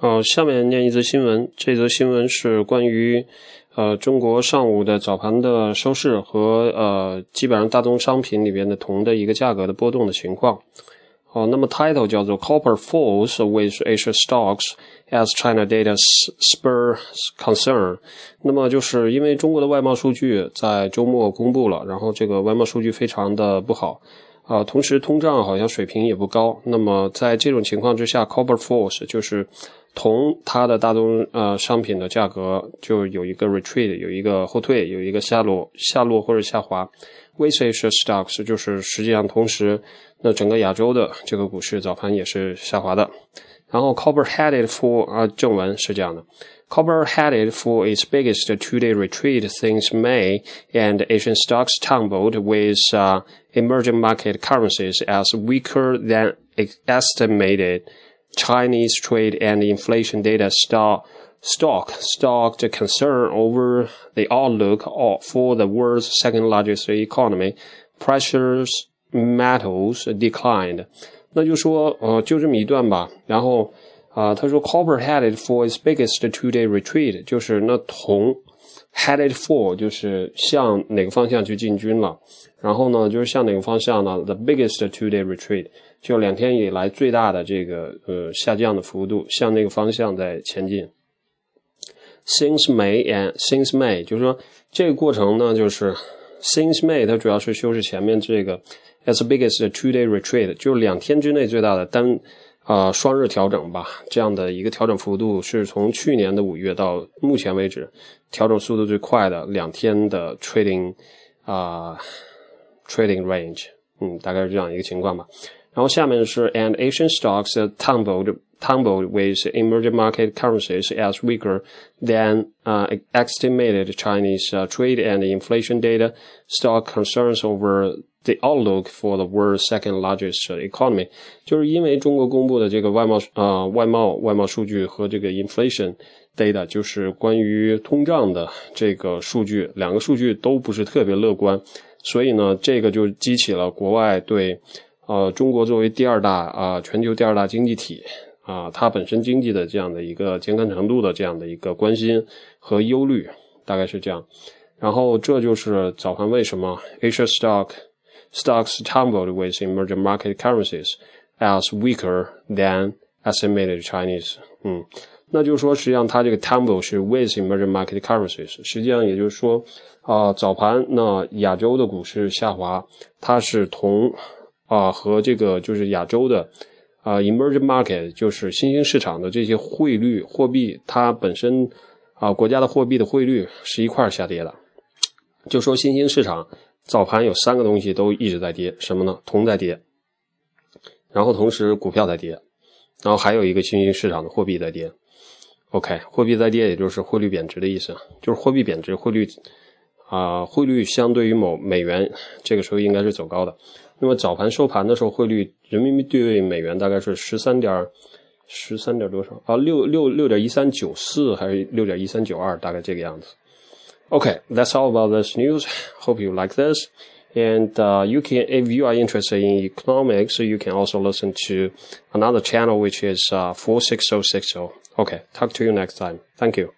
呃，下面念一则新闻。这则新闻是关于呃中国上午的早盘的收市和呃基本上大宗商品里边的铜的一个价格的波动的情况。哦，那么 title 叫做 Copper falls with Asia stocks as China data Spurs concern。那么就是因为中国的外贸数据在周末公布了，然后这个外贸数据非常的不好。啊，同时通胀好像水平也不高。那么在这种情况之下，Copper falls 就是铜它的大宗呃商品的价格就有一个 retreat，有一个后退，有一个下落、下落或者下滑。With Asia stocks 就是实际上同时，那整个亚洲的这个股市早盘也是下滑的。然后 Copper headed for 啊正文是这样的。Copper headed for its biggest two-day retreat since May, and Asian stocks tumbled with uh, emerging market currencies as weaker than estimated Chinese trade and inflation data stock stock stoked concern over the outlook for the world's second largest economy. Precious metals declined. 那就说，呃，就这么一段吧。然后，啊、呃，他说，copper headed for its biggest two-day retreat，就是那铜 headed for 就是向哪个方向去进军了。然后呢，就是向哪个方向呢？The biggest two-day retreat，就两天以来最大的这个呃下降的幅度，向那个方向在前进。Since May and since May，就是说这个过程呢，就是 since May，它主要是修饰前面这个 as biggest two-day retreat，就是两天之内最大的单啊、呃、双日调整吧，这样的一个调整幅度是从去年的五月到目前为止调整速度最快的两天的 trading 啊、呃、trading range，嗯，大概是这样一个情况吧。然后下面是 and Asian stocks tumbled tumbled with emerging market currencies as weaker than uh, estimated Chinese uh, trade and inflation data. Stock concerns over the outlook for the world's second largest economy，就是因为中国公布的这个外贸啊、外贸外贸数据和这个 inflation data，就是关于通胀的这个数据，两个数据都不是特别乐观，所以呢，这个就激起了国外对呃中国作为第二大啊、全球第二大经济体。啊，它本身经济的这样的一个健康程度的这样的一个关心和忧虑，大概是这样。然后这就是早盘为什么 Asia stock stocks tumbled with emerging market currencies as weaker than estimated Chinese。嗯，那就是说，实际上它这个 tumble 是 with emerging market currencies，实际上也就是说，啊、早盘那亚洲的股市下滑，它是同啊、和这个就是亚洲的。啊、，emerging market 就是新兴市场的这些汇率货币，它本身啊、国家的货币的汇率是一块下跌的。就说新兴市场早盘有三个东西都一直在跌，什么呢？铜在跌，然后同时股票在跌，然后还有一个新兴市场的货币在跌。OK，货币在跌，也就是汇率贬值的意思，就是货币贬值，汇率啊、汇率相对于某美元，这个时候应该是走高的。那么早盘收盘的时候，汇率人民币对位美元大概是十三点十三点多少啊？六六六点一三九四还是六点一三九二？大概这个样子。Okay, that's all about this news. Hope you like this. And uh, you can, if you are interested in economics, you can also listen to another channel which is uh, 46060. Okay, talk to you next time. Thank you.